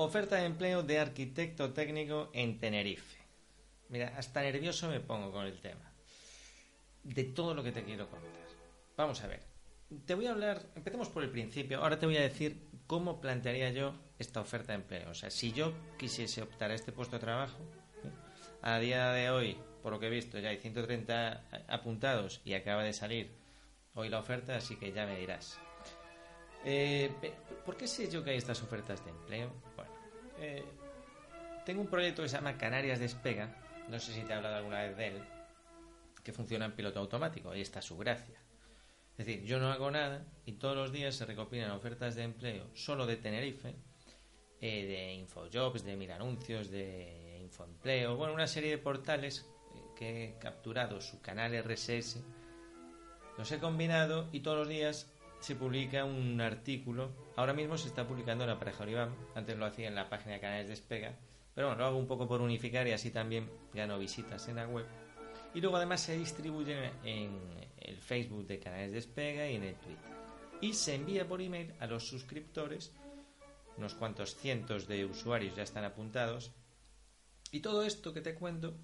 Oferta de empleo de arquitecto técnico en Tenerife. Mira, hasta nervioso me pongo con el tema. De todo lo que te quiero contar. Vamos a ver. Te voy a hablar, empecemos por el principio. Ahora te voy a decir cómo plantearía yo esta oferta de empleo. O sea, si yo quisiese optar a este puesto de trabajo, a día de hoy, por lo que he visto, ya hay 130 apuntados y acaba de salir hoy la oferta, así que ya me dirás. Eh, ¿Por qué sé yo que hay estas ofertas de empleo? Eh, tengo un proyecto que se llama Canarias Despega, no sé si te he hablado alguna vez de él, que funciona en piloto automático, ahí está su gracia. Es decir, yo no hago nada y todos los días se recopilan ofertas de empleo solo de Tenerife, eh, de Infojobs, de Mil Anuncios, de Infoempleo, bueno, una serie de portales que he capturado su canal RSS, los he combinado y todos los días se publica un artículo. Ahora mismo se está publicando en la pareja Oliván. Antes lo hacía en la página de Canales Despega. Pero bueno, lo hago un poco por unificar y así también gano visitas en la web. Y luego además se distribuye en el Facebook de Canales Despega y en el Twitter. Y se envía por email a los suscriptores. Unos cuantos cientos de usuarios ya están apuntados. Y todo esto que te cuento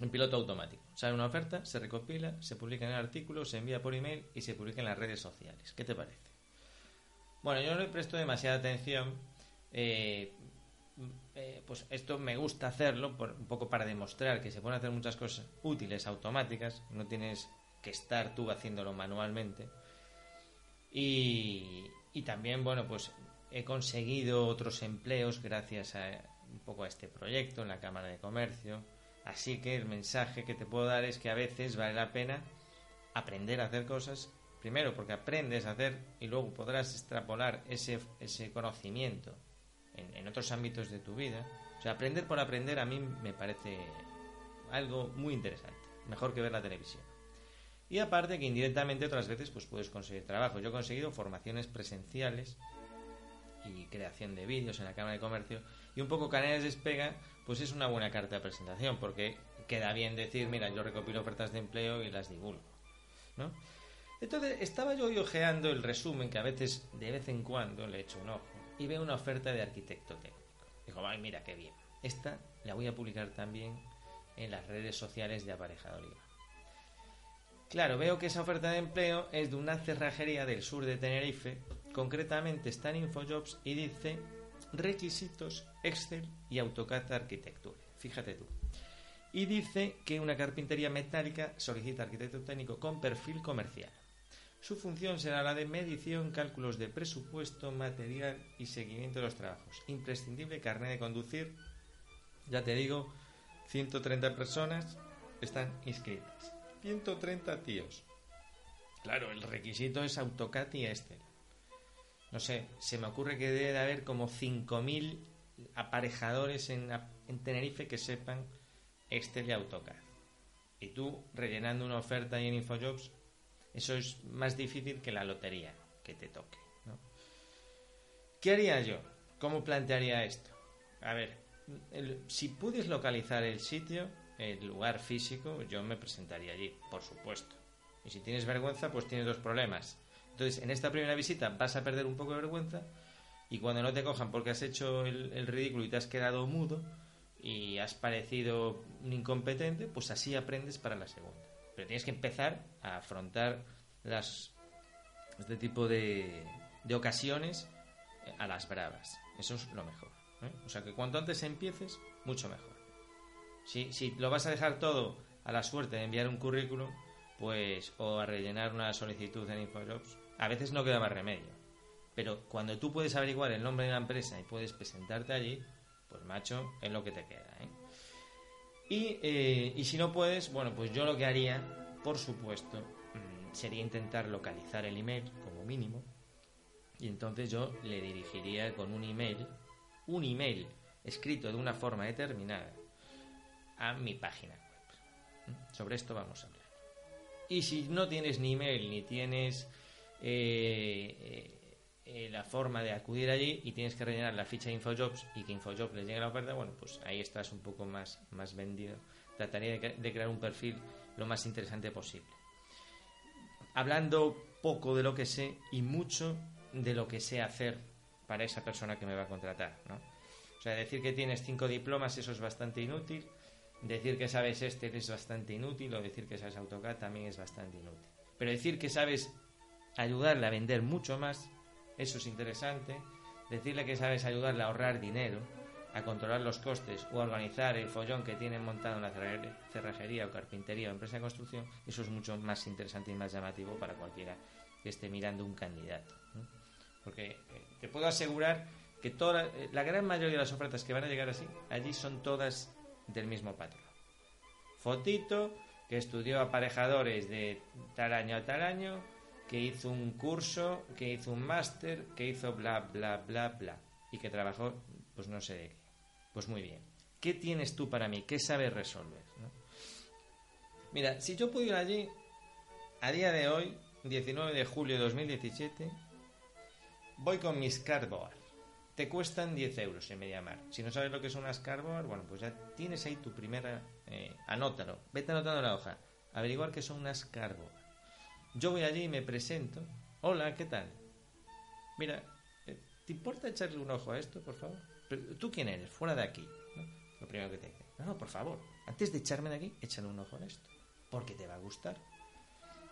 en piloto automático. Sale una oferta, se recopila, se publica en el artículo, se envía por email y se publica en las redes sociales. ¿Qué te parece? Bueno, yo no le presto demasiada atención. Eh, eh, pues esto me gusta hacerlo un poco para demostrar que se pueden hacer muchas cosas útiles, automáticas. No tienes que estar tú haciéndolo manualmente. Y, y también, bueno, pues he conseguido otros empleos gracias a un poco a este proyecto en la Cámara de Comercio Así que el mensaje que te puedo dar es que a veces vale la pena aprender a hacer cosas, primero porque aprendes a hacer y luego podrás extrapolar ese, ese conocimiento en, otros ámbitos de tu vida. O sea, aprender por aprender a mí me parece algo muy interesante, mejor que ver la televisión. Y aparte que indirectamente otras veces pues puedes conseguir trabajo. Yo he conseguido formaciones presenciales y creación de vídeos en la Cámara de Comercio y un poco Canales Despega pues es una buena carta de presentación porque queda bien decir mira yo recopilo ofertas de empleo y las divulgo ¿no? entonces estaba yo ojeando el resumen que a veces de vez en cuando le echo un ojo y veo una oferta de arquitecto técnico. Digo ay mira qué bien. Esta la voy a publicar también en las redes sociales de Aparejado Claro, veo que esa oferta de empleo es de una cerrajería del sur de Tenerife Concretamente está en Infojobs y dice requisitos Excel y AutoCAD Arquitectura. Fíjate tú. Y dice que una carpintería metálica solicita arquitecto técnico con perfil comercial. Su función será la de medición, cálculos de presupuesto, material y seguimiento de los trabajos. Imprescindible carnet de conducir. Ya te digo, 130 personas están inscritas. 130 tíos. Claro, el requisito es AutoCAD y Excel no sé, se me ocurre que debe de haber como 5.000 aparejadores en, en, Tenerife que sepan Excel y AutoCAD. Y tú rellenando una oferta ahí en Infojobs, eso es más difícil que la lotería que te toque. ¿Qué haría yo? ¿Cómo plantearía esto? A ver, si puedes localizar el sitio, el lugar físico, yo me presentaría allí, por supuesto. Y si tienes vergüenza, pues tienes dos problemas entonces, en esta primera visita vas a perder un poco de vergüenza y cuando no te cojan porque has hecho el, ridículo y te has quedado mudo y has parecido incompetente, pues así aprendes para la segunda. Pero tienes que empezar a afrontar las este tipo de, de ocasiones a las bravas. Eso es lo mejor. ¿eh? O sea que cuanto antes empieces, mucho mejor. Si, si lo vas a dejar todo a la suerte de enviar un currículum, pues o a rellenar una solicitud en InfoJobs, a veces no queda más remedio. Pero cuando tú puedes averiguar el nombre de la empresa y puedes presentarte allí, pues macho, es lo que te queda. ¿eh? Y, eh, y si no puedes, bueno, pues yo lo que haría, por supuesto, mm, sería intentar localizar el email como mínimo. Y entonces yo le dirigiría con un email, un email escrito de una forma determinada, a mi página web. Sobre esto vamos a hablar. Y si no tienes ni email ni tienes eh, eh, eh, la forma de acudir allí y tienes que rellenar la ficha de Infojobs y que Infojobs les llegue la oferta, bueno, pues ahí estás un poco más, más vendido. Trataría de, crear un perfil lo más interesante posible. Hablando poco de lo que sé y mucho de lo que sé hacer para esa persona que me va a contratar, ¿no? sea, decir que tienes cinco diplomas, eso es bastante inútil. Decir que sabes este es bastante inútil, o decir que sabes AutoCAD también es bastante inútil. Pero decir que sabes ayudarle a vender mucho más, eso es interesante. Decirle que sabes ayudarle a ahorrar dinero, a controlar los costes o a organizar el follón que tienen montado en la cerrajería o carpintería o empresa de construcción, eso es mucho más interesante y más llamativo para cualquiera que esté mirando un candidato. Porque eh, te puedo asegurar que toda, eh, la gran mayoría de las ofertas que van a llegar así, allí son todas del mismo patrón. Fotito, que estudió aparejadores de tal año a tal año, que hizo un curso, que hizo un máster, que hizo bla, bla, bla, bla, y que trabajó, pues no sé de qué. Pues muy bien. ¿Qué tienes tú para mí? ¿Qué sabes resolver? Mira, si yo ir allí, a día de hoy, 19 de julio de 2017, voy con mis cardboard. Te cuestan 10 euros en Mediamar. Si no sabes lo que son unas cardboard, bueno, pues ya tienes ahí tu primera... Eh, anótalo. Vete anotando la hoja. Averiguar qué son unas cardboard. Yo voy allí y me presento. Hola, ¿qué tal? Mira, eh, ¿te importa echarle un ojo a esto, por favor? ¿Tú quién eres? Fuera de aquí. Lo primero que te dice. No, no, por favor. Antes de echarme de aquí, échale un ojo a esto. Porque te va a gustar.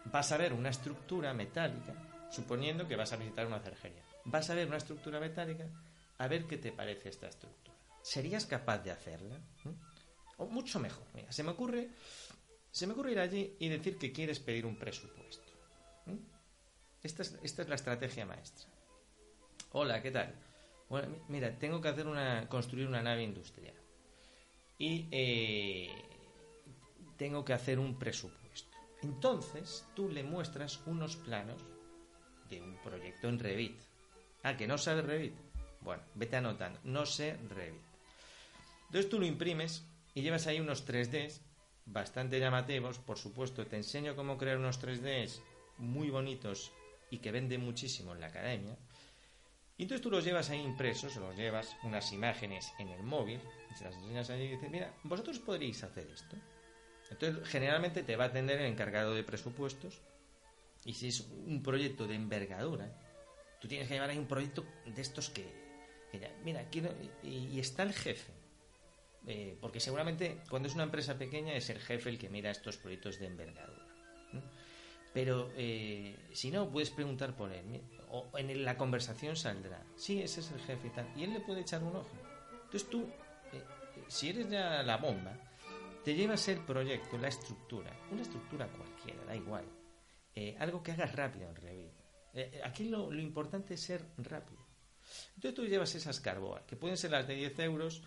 Vas a ver una estructura metálica, suponiendo que vas a visitar una cerjería. Vas a ver una estructura metálica a ver qué te parece esta estructura. ¿Serías capaz de hacerla? ¿Mm? O mucho mejor. Mira, se me ocurre, se me ocurre ir allí y decir que quieres pedir un presupuesto. Esta, es, la estrategia maestra. Hola, ¿qué tal? Bueno, mira, tengo que hacer una, construir una nave industrial. Y eh, tengo que hacer un presupuesto. Entonces, tú le muestras unos planos de un proyecto en Revit. Ah, que no sabes Revit. Bueno, vete anotando, no sé Revit. Entonces tú lo imprimes y llevas ahí unos 3Ds bastante llamativos, por supuesto, te enseño cómo crear unos 3Ds muy bonitos y que venden muchísimo en la academia. Y entonces tú los llevas ahí impresos, los llevas unas imágenes en el móvil, y se las enseñas ahí y dices, mira, vosotros podréis hacer esto. Entonces, generalmente te va a atender el encargado de presupuestos. Y si es un proyecto de envergadura, tú tienes que llevar ahí un proyecto de estos que, mira, quiero, y, está el jefe. Eh, porque seguramente cuando es una empresa pequeña es el jefe el que mira estos proyectos de envergadura. Pero eh, si no, puedes preguntar por él. O en la conversación saldrá. Sí, ese es el jefe y tal. Y él le puede echar un ojo. Entonces tú, eh, si eres ya la bomba, te llevas el proyecto, la estructura. Una estructura cualquiera, da igual. algo que hagas rápido en Revit. aquí lo, lo importante es ser rápido. Entonces tú llevas esas carboas, que pueden ser las de 10 euros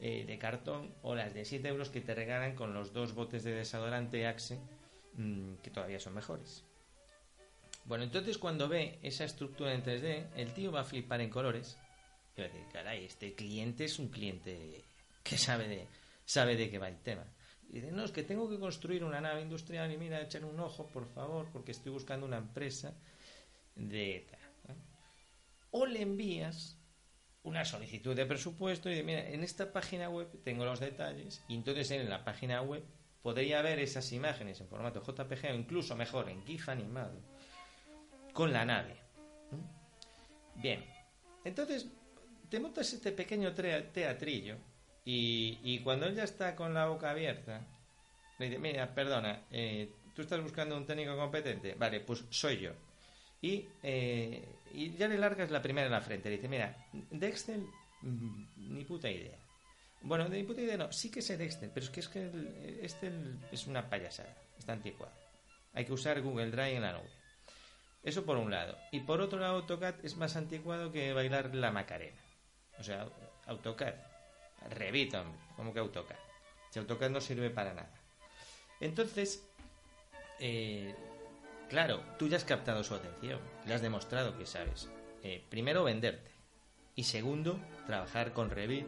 eh, de cartón o las de 7 euros que te regalan con los dos botes de desodorante Axe, mm, que todavía son mejores. Bueno, entonces cuando ve esa estructura en 3D, el tío va a flipar en colores y va a decir, caray, este cliente es un cliente que sabe de, sabe de qué va el tema. Y dice, no, es que tengo que construir una nave industrial y mira, echar un ojo, por favor, porque estoy buscando una empresa de o le envías una solicitud de presupuesto y de, mira, en esta página web tengo los detalles y entonces en la página web podría ver esas imágenes en formato JPG o incluso mejor en GIF animado con la nave. Bien, entonces te montas este pequeño teatrillo y, cuando él ya está con la boca abierta, le dice, mira, perdona, eh, ¿tú estás buscando un técnico competente? Vale, pues soy yo. Y, eh, y ya le largas la primera en la frente. Le dice, mira, Dexter, mm, ni puta idea. Bueno, de ni puta idea no, sí que sé Dexter, pero es que, es que este es una payasada, está anticuado. Hay que usar Google Drive en la nube. Eso por un lado. Y por otro lado, AutoCAD es más anticuado que bailar la Macarena. O sea, AutoCAD. Revit, hombre. como que AutoCAD? Si AutoCAD no sirve para nada. Entonces, eh, Claro, tú ya has captado su atención, le has demostrado que sabes. Eh, primero, venderte. Y segundo, trabajar con Revit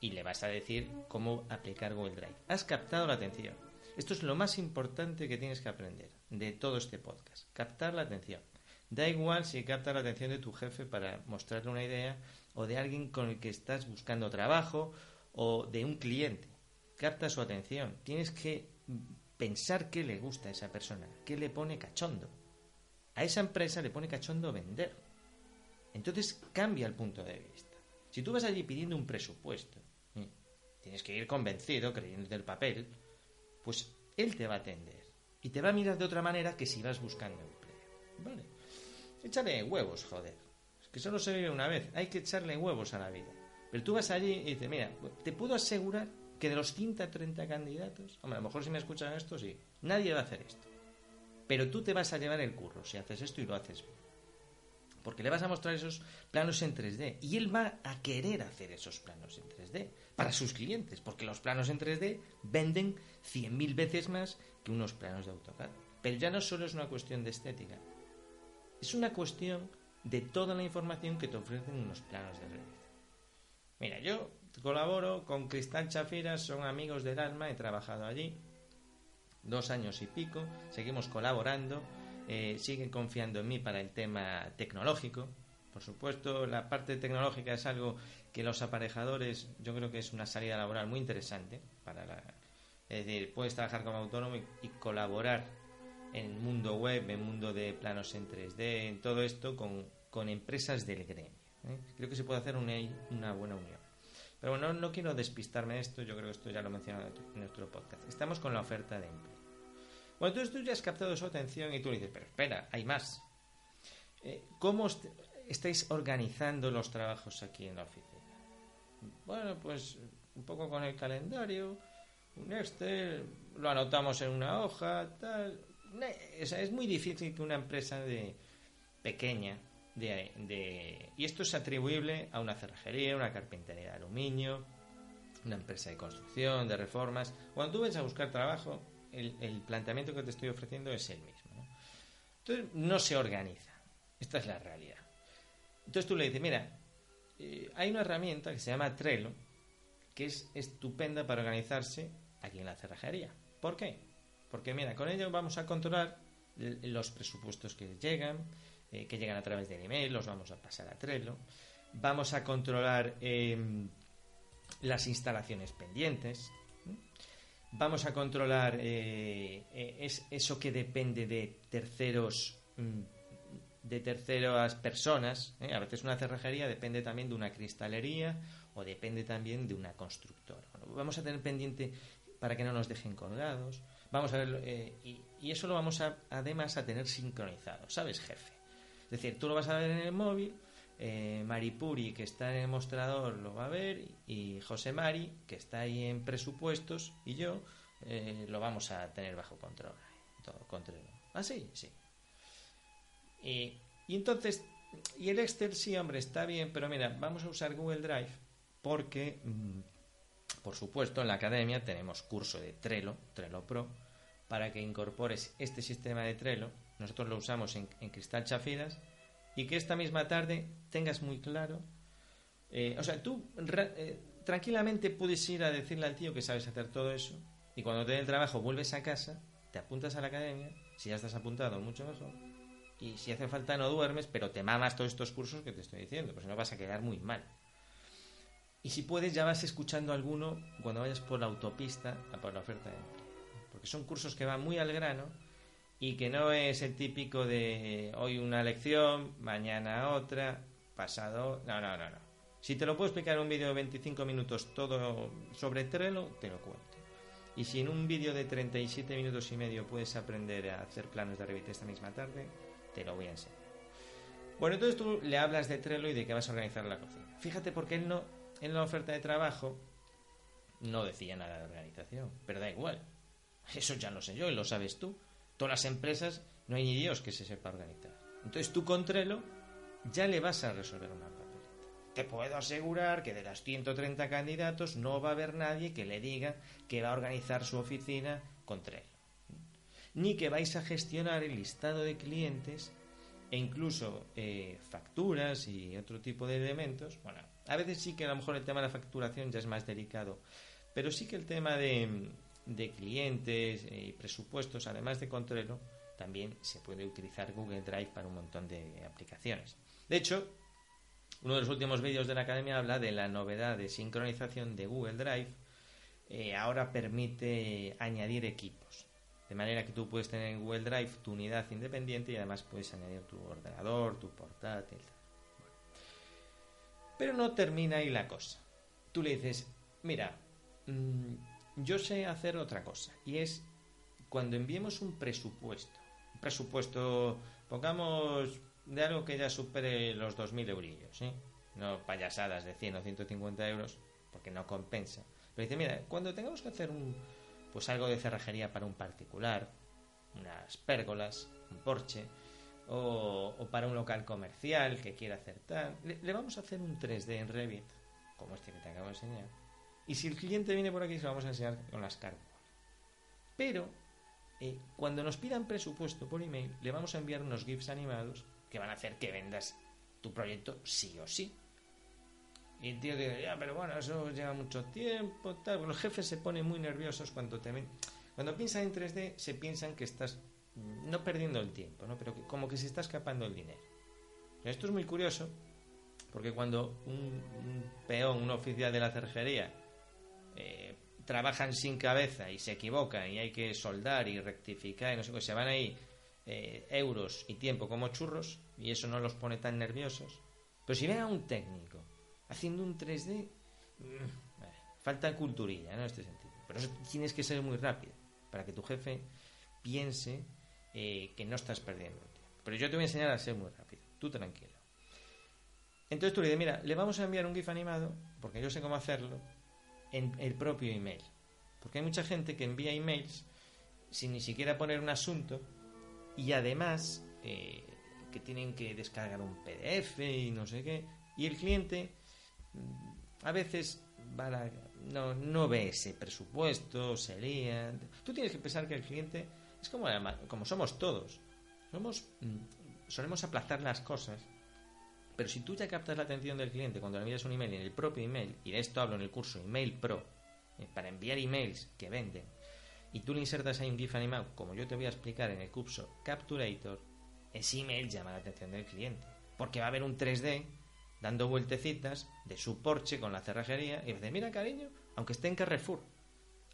y le vas a decir cómo aplicar Google Drive. Has captado la atención. Esto es lo más importante que tienes que aprender de todo este podcast. Captar la atención. Da igual si captas la atención de tu jefe para mostrarle una idea o de alguien con el que estás buscando trabajo o de un cliente. Capta su atención. Tienes que pensar qué le gusta a esa persona, qué le pone cachondo. A esa empresa le pone cachondo vender. Entonces cambia el punto de vista. Si tú vas allí pidiendo un presupuesto, ¿eh? tienes que ir convencido, creyendo del papel, pues él te va a atender y te va a mirar de otra manera que si vas buscando empleo. Vale. Échale huevos, joder. Es que solo se vive una vez. Hay que echarle huevos a la vida. Pero tú vas allí y dices, mira, te puedo asegurar que de los 130 candidatos, a lo mejor si me escuchan esto, sí, nadie va a hacer esto. Pero tú te vas a llevar el curro si haces esto y lo haces bien. Porque le vas a mostrar esos planos en 3D. Y él va a querer hacer esos planos en 3D para sus clientes. Porque los planos en 3D venden 100.000 veces más que unos planos de AutoCAD. Pero ya no solo es una cuestión de estética. Es una cuestión de toda la información que te ofrecen unos planos de Revit. Mira, yo colaboro con Cristal Chafiras, son amigos del alma, he trabajado allí dos años y pico, seguimos colaborando, eh, siguen confiando en mí para el tema tecnológico. Por supuesto, la parte tecnológica es algo que los aparejadores, yo creo que es una salida laboral muy interesante para la, es decir, puedes trabajar como autónomo y, colaborar en mundo web, en mundo de planos en 3D, en todo esto con, con empresas del gremio. ¿eh? Creo que se puede hacer una, buena unión. Pero bueno, no, quiero despistarme de esto, yo creo que esto ya lo he mencionado en nuestro podcast. Estamos con la oferta de empleo. Bueno, entonces tú ya has captado su atención y tú le dices, pero espera, hay más. Eh, ¿Cómo estáis organizando los trabajos aquí en la oficina? Bueno, pues un poco con el calendario, un Excel, lo anotamos en una hoja, tal. es muy difícil que una empresa de pequeña de, y esto es atribuible a una cerrajería, una carpintería de aluminio, una empresa de construcción, de reformas. Cuando tú ves a buscar trabajo, el, planteamiento que te estoy ofreciendo es el mismo. Entonces, no se organiza. Esta es la realidad. Entonces tú le dices, mira, eh, hay una herramienta que se llama Trello, que es estupenda para organizarse aquí en la cerrajería. ¿Por qué? Porque mira, con ello vamos a controlar los presupuestos que llegan, eh, que llegan a través del email, los vamos a pasar a Trello. Vamos a controlar em, las instalaciones pendientes. Vamos a controlar eh, eh, es, eso que depende de terceros mm, de terceras personas. A veces una cerrajería depende también de una cristalería o depende también de una constructora. vamos a tener pendiente para que no nos dejen colgados. Vamos a ver, y, y, eso lo vamos a, además a tener sincronizado, ¿sabes, jefe? Es decir, tú lo vas a ver en el móvil, eh, Maripuri, que está en el mostrador, lo va a ver, y José Mari, que está ahí en presupuestos, y yo, eh, lo vamos a tener bajo control. Todo control. ¿Ah, sí? Sí. Y, entonces, y el Excel, sí, hombre, está bien, pero mira, vamos a usar Google Drive porque, mm, por supuesto, en la academia tenemos curso de Trello, Trello Pro, para que incorpores este sistema de Trello nosotros lo usamos en, Cristal Chafidas, y que esta misma tarde tengas muy claro, eh, o sea, tú eh, tranquilamente puedes ir a decirle al tío que sabes hacer todo eso, y cuando te den el trabajo vuelves a casa, te apuntas a la academia, si ya estás apuntado, mucho mejor, y si hace falta no duermes, pero te mamas todos estos cursos que te estoy diciendo, pues no vas a quedar muy mal. Y si puedes, ya vas escuchando alguno cuando vayas por la autopista a por la oferta de empleo. Porque son cursos que van muy al grano y que no es el típico de hoy una lección, mañana otra, pasado. No, no, no, no. Si te lo puedo explicar en un vídeo de 25 minutos todo sobre Trello, te lo cuento. Y si en un vídeo de 37 minutos y medio puedes aprender a hacer planos de Revit esta misma tarde, te lo voy a enseñar. Bueno, entonces tú le hablas de Trello y de que vas a organizar la cocina. Fíjate porque él no, en la oferta de trabajo no decía nada de organización, pero da igual. Eso ya lo sé yo y lo sabes tú todas las empresas, no hay ni Dios que se sepa organizar. Entonces tú con Trello ya le vas a resolver una papeleta. Te puedo asegurar que de las 130 candidatos no va a haber nadie que le diga que va a organizar su oficina con Trello. Ni que vais a gestionar el listado de clientes e incluso eh, facturas y otro tipo de elementos. Bueno, a veces sí que a lo mejor el tema de la facturación ya es más delicado, pero sí que el tema de, de clientes y presupuestos, además de Contrelo, también se puede utilizar Google Drive para un montón de aplicaciones. De hecho, uno de los últimos vídeos de la academia habla de la novedad de sincronización de Google Drive. Eh, ahora permite añadir equipos. De manera que tú puedes tener en Google Drive tu unidad independiente y además puedes añadir tu ordenador, tu portátil. Pero no termina ahí la cosa. Tú le dices, mira, mm, yo sé hacer otra cosa. Y es cuando enviemos un presupuesto. Un presupuesto, pongamos de algo que ya supere los 2.000 eurillos. ¿sí? No payasadas de 100 o 150 euros, porque no compensa. Pero dice, mira, cuando tengamos que hacer un, pues algo de cerrajería para un particular, unas pérgolas, un porche, o, para un local comercial que quiera hacer tal. Le, vamos a hacer un 3D en Revit, como este que te acabo de enseñar. Y si el cliente viene por aquí, se lo vamos a enseñar con las cargas. Pero, eh, cuando nos pidan presupuesto por email, le vamos a enviar unos GIFs animados que van a hacer que vendas tu proyecto sí o sí. Y el tío dice, ya, pero bueno, eso lleva mucho tiempo, tal. Los jefes se ponen muy nerviosos cuando te ven. Cuando piensan en 3D, se piensan que estás no perdiendo el tiempo, ¿no? pero como que se está escapando el dinero. Esto es muy curioso, porque cuando un, peón, un oficial de la cerjería, eh, trabajan sin cabeza y se equivocan y hay que soldar y rectificar y no sé qué, se van ahí eh, euros y tiempo como churros y eso no los pone tan nerviosos. Pero si ven a un técnico haciendo un 3D, mm, falta culturilla, ¿no? En este sentido. Pero eso tienes que ser muy rápido para que tu jefe piense eh, que no estás perdiendo el tiempo. Pero yo te voy a enseñar a ser muy rápido, tú tranquilo. Entonces tú le dices, mira, le vamos a enviar un GIF animado, porque yo sé cómo hacerlo, en el propio email. Porque hay mucha gente que envía emails sin ni siquiera poner un asunto y además eh, que tienen que descargar un PDF y no sé qué. Y el cliente mm, a veces no, no ve ese presupuesto, se lía. Tú tienes que pensar que el cliente es como, como somos todos. Somos, mm, solemos aplazar las cosas. Pero si tú ya captas la atención del cliente cuando le envías un email en el propio email, y de esto hablo en el curso Email Pro, eh, para enviar emails que venden, y tú le insertas ahí un GIF animado, como yo te voy a explicar en el curso Capturator, ese email llama la atención del cliente. Porque va a haber un 3D dando vueltecitas de su porche con la cerrajería y dice, mira cariño, aunque esté en Carrefour,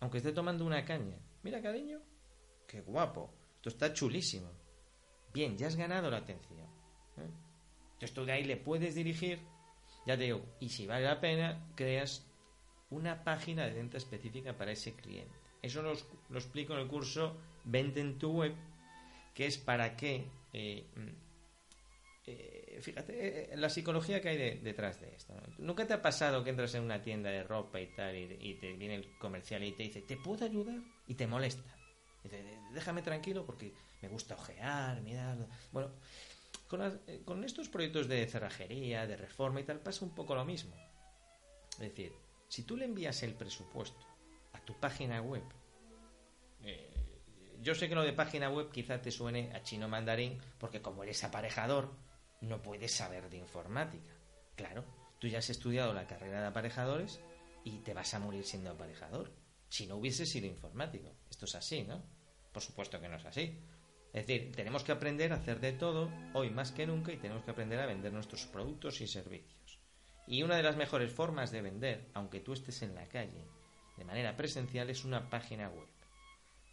aunque esté tomando una caña, mira cariño, qué guapo, esto está chulísimo. Bien, ya has ganado la atención. ¿eh? Entonces tú de ahí le puedes dirigir, ya te digo, y si vale la pena, creas una página de venta específica para ese cliente. Eso lo, explico en el curso Vende en tu web, que es para que, eh, mm, eh, fíjate, la psicología que hay detrás de esto. ¿Nunca te ha pasado que entras en una tienda de ropa y tal y, y, te viene el comercial y te dice, ¿te puedo ayudar? Y te molesta déjame tranquilo porque me gusta ojear, mirar. Bueno, eh, con, estos proyectos de cerrajería, de reforma y tal, pasa un poco lo mismo. Es decir, si tú le envías el presupuesto a tu página web, eh, yo sé que lo de página web quizá te suene a chino mandarín, porque como eres aparejador, no puedes saber de informática. Claro, tú ya has estudiado la carrera de aparejadores y te vas a morir siendo aparejador, si no hubiese sido informático. Esto es así, ¿no? Por supuesto que no es así. Es decir, tenemos que aprender a hacer de todo hoy más que nunca y tenemos que aprender a vender nuestros productos y servicios. Y una de las mejores formas de vender, aunque tú estés en la calle, de manera presencial, es una página web.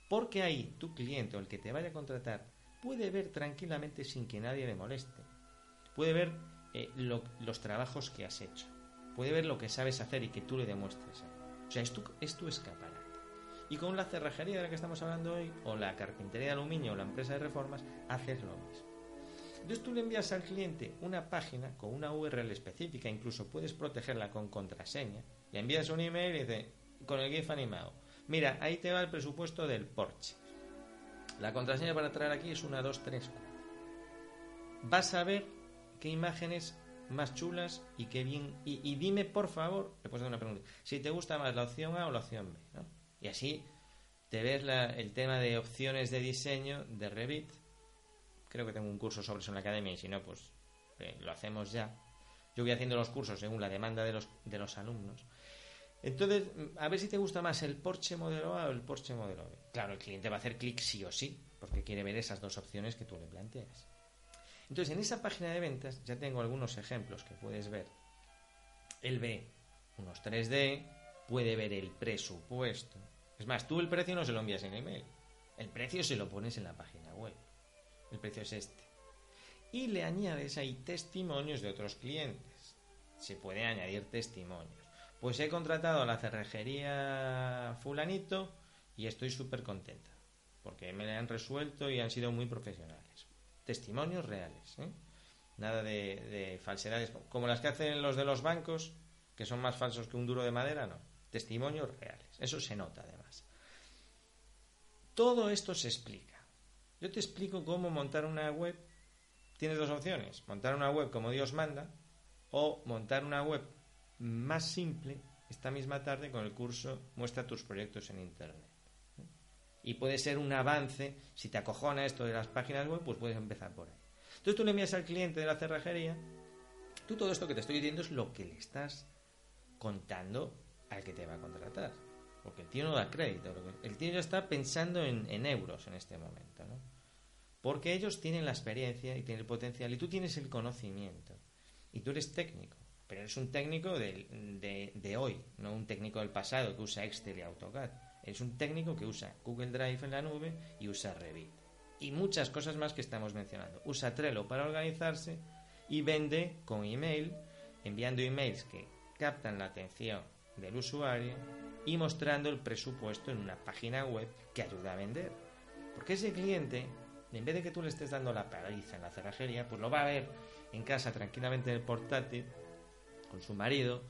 Porque ahí tu cliente o el que te vaya a contratar puede ver tranquilamente sin que nadie le moleste. Puede ver eh, los trabajos que has hecho. Puede ver lo que sabes hacer y que tú le demuestres. O sea, es tu, es tu. Y con la cerrajería de la que estamos hablando hoy, o la carpintería de aluminio, o la empresa de reformas, haces lo mismo. Entonces tú le envías al cliente una página con una URL específica, incluso puedes protegerla con contraseña. Le envías un email y dice, con el GIF animado, mira, ahí te va el presupuesto del Porsche. La contraseña para traer aquí es una, 2, 3, 4. Vas a ver qué imágenes más chulas y qué bien. Y, dime, por favor, le puedes hacer una pregunta, si te gusta más la opción A o la opción B. ¿no? Y así te ves el tema de opciones de diseño de Revit. Creo que tengo un curso sobre eso en la academia y si no, pues eh, lo hacemos ya. Yo voy haciendo los cursos según la demanda de los, de los alumnos. Entonces, a ver si te gusta más el Porsche modelo A o el Porsche modelo B. Claro, el cliente va a hacer clic sí o sí, porque quiere ver esas dos opciones que tú le planteas. Entonces, en esa página de ventas ya tengo algunos ejemplos que puedes ver. Él ve unos 3D, puede ver el presupuesto, es más, tú el precio no se lo envías en email. El precio se lo pones en la página web. El precio es este. Y le añades ahí testimonios de otros clientes. se puede añadir testimonios. Pues he contratado a la cerrajería fulanito y estoy súper contenta, porque me la han resuelto y han sido muy profesionales. Testimonios reales, ¿eh? nada de, de falsedades, como las que hacen los de los bancos, que son más falsos que un duro de madera, no. Testimonios reales, eso se nota además. Todo esto se explica. Yo te explico cómo montar una web. Tienes dos opciones, montar una web como Dios manda o montar una web más simple esta misma tarde con el curso Muestra tus proyectos en Internet. Y puede ser un avance, si te acojona esto de las páginas web, pues puedes empezar por ahí. Entonces tú le envías al cliente de la cerrajería, tú todo esto que te estoy diciendo es lo que le estás contando al que te va a contratar. Porque el tío no da crédito. El tío ya está pensando en, euros en este momento. ¿no? Porque ellos tienen la experiencia y tienen el potencial y tú tienes el conocimiento. Y tú eres técnico. Pero eres un técnico de, de, hoy, no un técnico del pasado que usa Excel y AutoCAD. Eres un técnico que usa Google Drive en la nube y usa Revit. Y muchas cosas más que estamos mencionando. Usa Trello para organizarse y vende con email, enviando emails que captan la atención del usuario y mostrando el presupuesto en una página web que ayuda a vender. Porque ese cliente, en vez de que tú le estés dando la paliza en la cerrajería, pues lo va a ver en casa tranquilamente en el portátil con su marido.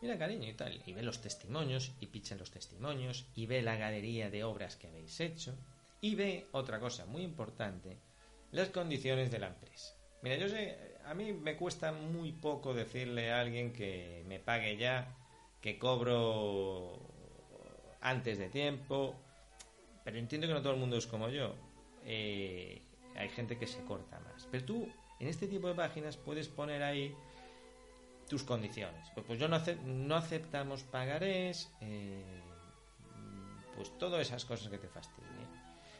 Mira, cariño, y tal. Y ve los testimonios, y picha los testimonios, y ve la galería de obras que habéis hecho, y ve otra cosa muy importante, las condiciones de la empresa. Mira, yo sé, a mí me cuesta muy poco decirle a alguien que me pague ya, que cobro antes de tiempo, pero entiendo que no todo el mundo es como yo. Eh, hay gente que se corta más. Pero tú, en este tipo de páginas, puedes poner ahí tus condiciones. Pues, pues yo no, no aceptamos pagarés, eh, pues todas esas cosas que te fastidian.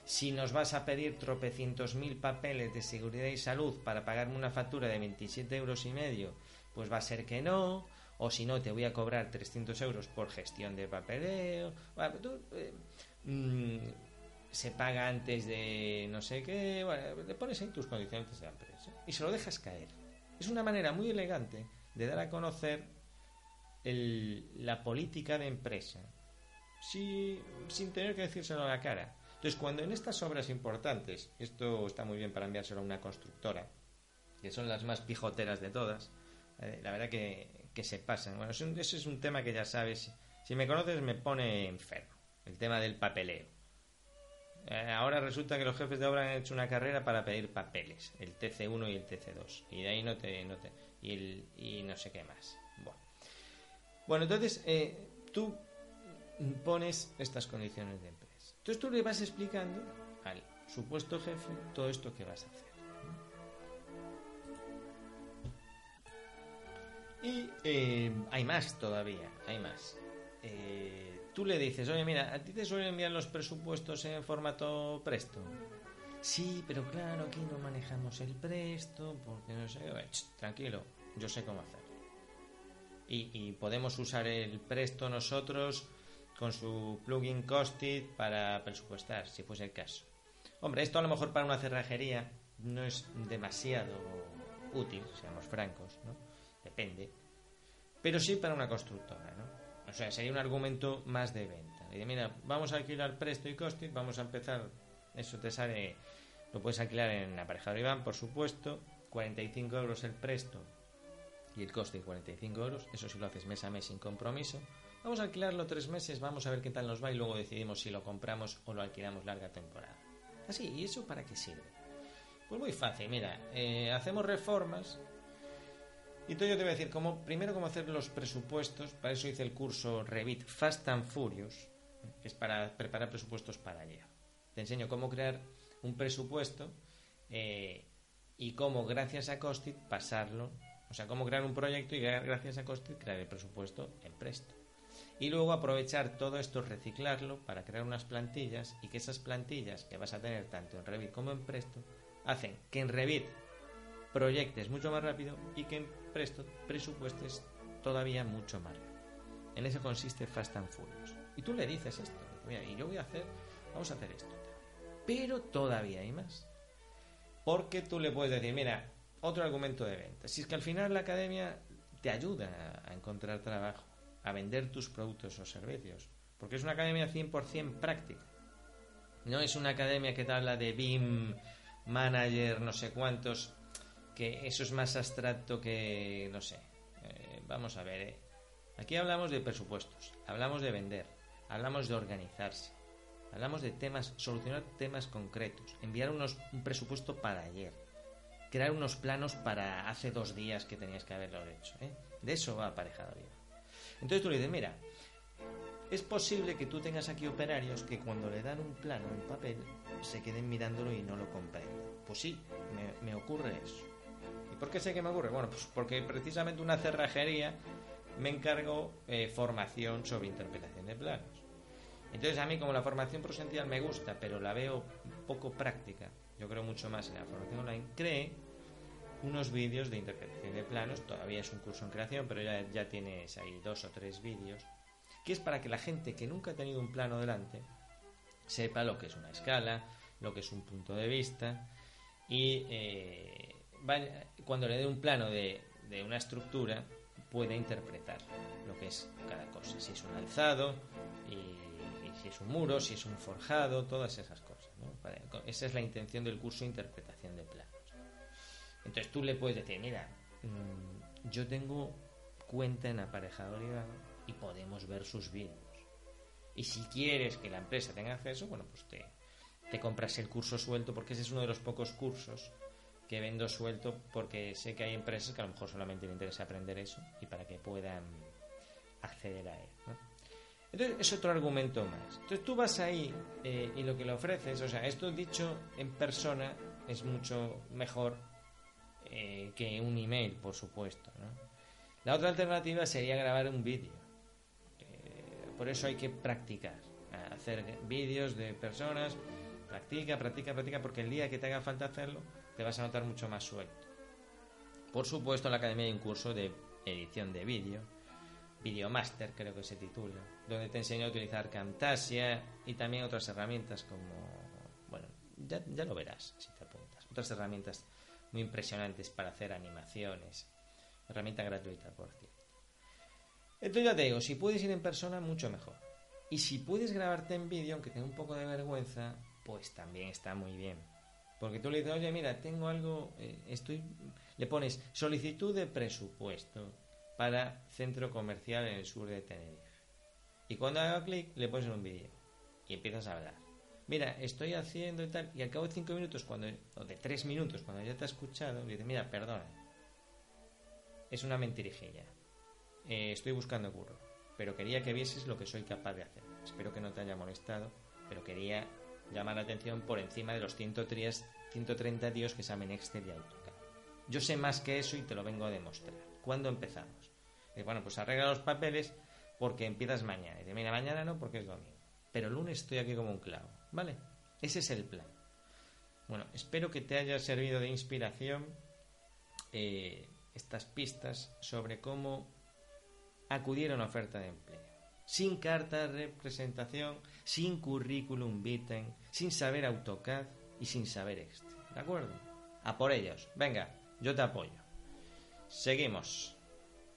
Si nos vas a pedir tropecientos mil papeles de seguridad y salud para pagarme una factura de 27 euros y medio, pues va a ser que no o si no te voy a cobrar 300 euros por gestión de papeleo. Eh, mm, se paga antes de no sé qué, le pones en tus condiciones de la empresa y se lo dejas caer. Es una manera muy elegante de dar a conocer la política de empresa sin tener que decírselo a la cara. Entonces, cuando en estas obras importantes, esto está muy bien para enviárselo a una constructora, que son las más pijoteras de todas, eh, la verdad que que se pasan. Bueno, ese es un tema que ya sabes. Si me conoces, me pone enfermo. El tema del papeleo. Eh, ahora resulta que los jefes de obra han hecho una carrera para pedir papeles, el TC1 y el TC2. Y de ahí no te. No te y, el, y no sé qué más. Bueno, bueno entonces eh, tú pones estas condiciones de empresa. Entonces tú le vas explicando al supuesto jefe todo esto que vas a hacer. Y eh, hay más todavía, hay más. Eh, tú le dices, oye, mira, ¿a ti te suelen enviar los presupuestos en formato presto? Sí, pero claro, aquí no manejamos el presto, porque no sé. tranquilo, yo sé cómo hacerlo. Y, y, podemos usar el presto nosotros con su plugin Costit para presupuestar, si fuese el caso. Hombre, esto a lo mejor para una cerrajería no es demasiado útil, seamos francos, ¿no? Depende, pero sí para una constructora, ¿no? O sea, sería un argumento más de venta. Y mira, vamos a alquilar Presto y Costit, vamos a empezar, eso te sale, lo puedes alquilar en aparejador Iván, por supuesto, 45 euros el Presto y el Costit 45 euros, eso sí lo haces mes a mes sin compromiso. Vamos a alquilarlo tres meses, vamos a ver qué tal nos va y luego decidimos si lo compramos o lo alquilamos larga temporada. Así, ¿y eso para qué sirve? Pues muy fácil, mira, eh, hacemos reformas y entonces yo te voy a decir, cómo, primero cómo hacer los presupuestos, para eso hice el curso Revit Fast and Furious, que es para preparar presupuestos para ayer. Te enseño cómo crear un presupuesto eh, y cómo gracias a Costit pasarlo, o sea, cómo crear un proyecto y gracias a Costit crear el presupuesto en Presto. Y luego aprovechar todo esto, reciclarlo para crear unas plantillas y que esas plantillas que vas a tener tanto en Revit como en Presto hacen que en Revit proyectes mucho más rápido y que en presupuestes todavía mucho rápido. En eso consiste Fast and Furious. Y tú le dices esto, y yo voy a hacer, vamos a hacer esto. Pero todavía hay más. Porque tú le puedes decir, mira, otro argumento de venta. Si es que al final la academia, te ayuda a encontrar trabajo, a vender tus productos o servicios, porque es una academia 100% práctica. No es una academia que te habla de BIM, manager, no sé cuántos, eso es más abstracto que, no sé. Eh, vamos a ver, eh. aquí hablamos de presupuestos, hablamos de vender, hablamos de organizarse, hablamos de temas, solucionar temas concretos, enviar unos, un presupuesto para ayer, crear unos planos para hace dos días que tenías que haberlo hecho. ¿eh? De eso va aparejado bien. Entonces tú le dices, mira, es posible que tú tengas aquí operarios que cuando le dan un plano en papel se queden mirándolo y no lo comprendan. Pues sí, me, ocurre eso. ¿Y por qué sé que me ocurre? Bueno, pues porque precisamente una cerrajería me encargo eh, formación sobre interpretación de planos. Entonces a mí como la formación presencial me gusta, pero la veo poco práctica, yo creo mucho más en la formación online, cree unos vídeos de interpretación de planos, todavía es un curso en creación, pero ya, ya tienes ahí dos o tres vídeos, que es para que la gente que nunca ha tenido un plano delante sepa lo que es una escala, lo que es un punto de vista, y eh, cuando le dé un plano de, una estructura, puede interpretar lo que es cada cosa, si es un alzado, y si es un muro, si es un forjado, todas esas cosas. Esa es la intención del curso de interpretación de planos. Entonces tú le puedes decir, mira, mm, yo tengo cuenta en aparejador y podemos ver sus vídeos. Y si quieres que la empresa tenga acceso, bueno, pues te compras el curso suelto, porque ese es uno de los pocos cursos que vendo suelto, porque sé que hay empresas que a lo mejor solamente les interesa aprender eso y para que puedan acceder a él. Entonces es otro argumento más. Entonces tú vas ahí eh, y lo que le ofreces, o sea, esto dicho en persona es mucho mejor eh, que un email, por supuesto. La otra alternativa sería grabar un vídeo. Eh, por eso hay que practicar, hacer vídeos de personas. Practica, practica, practica, porque el día que te haga falta hacerlo, te vas a notar mucho más suelto. Por supuesto, en la academia hay un curso de edición de vídeo Videomaster creo que se titula, donde te enseño a utilizar Camtasia y también otras herramientas como, bueno, ya, lo verás si te apuntas, otras herramientas muy impresionantes para hacer animaciones, herramienta gratuita por cierto. Entonces ya te digo, si puedes ir en persona, mucho mejor. Y si puedes grabarte en vídeo, aunque tenga un poco de vergüenza, pues también está muy bien. Porque tú le dices, oye, mira, tengo algo, eh, estoy, le pones solicitud de presupuesto para centro comercial en el sur de Tenerife. Y cuando haga clic, le pones un vídeo y empiezas a hablar. Mira, estoy haciendo y tal, y al cabo de cinco minutos, cuando, o de tres minutos, cuando ya te ha escuchado, le dices, mira, perdona, es una mentirijilla. Eh, estoy buscando curro, pero quería que vieses lo que soy capaz de hacer. Espero que no te haya molestado, pero quería llamar la atención por encima de los 103, 130 días que saben Excel y AutoCAD. Yo sé más que eso y te lo vengo a demostrar. ¿Cuándo empezamos? Y bueno, pues arregla los papeles porque empiezas mañana. Y dice, mira, mañana no porque es domingo. Pero lunes estoy aquí como un clavo. ¿Vale? Ese es el plan. Bueno, espero que te haya servido de inspiración eh, estas pistas sobre cómo acudir a una oferta de empleo. Sin carta de representación, sin currículum vitae, sin saber AutoCAD y sin saber Excel. ¿De acuerdo? A por ellos. Venga, yo te apoyo. Seguimos.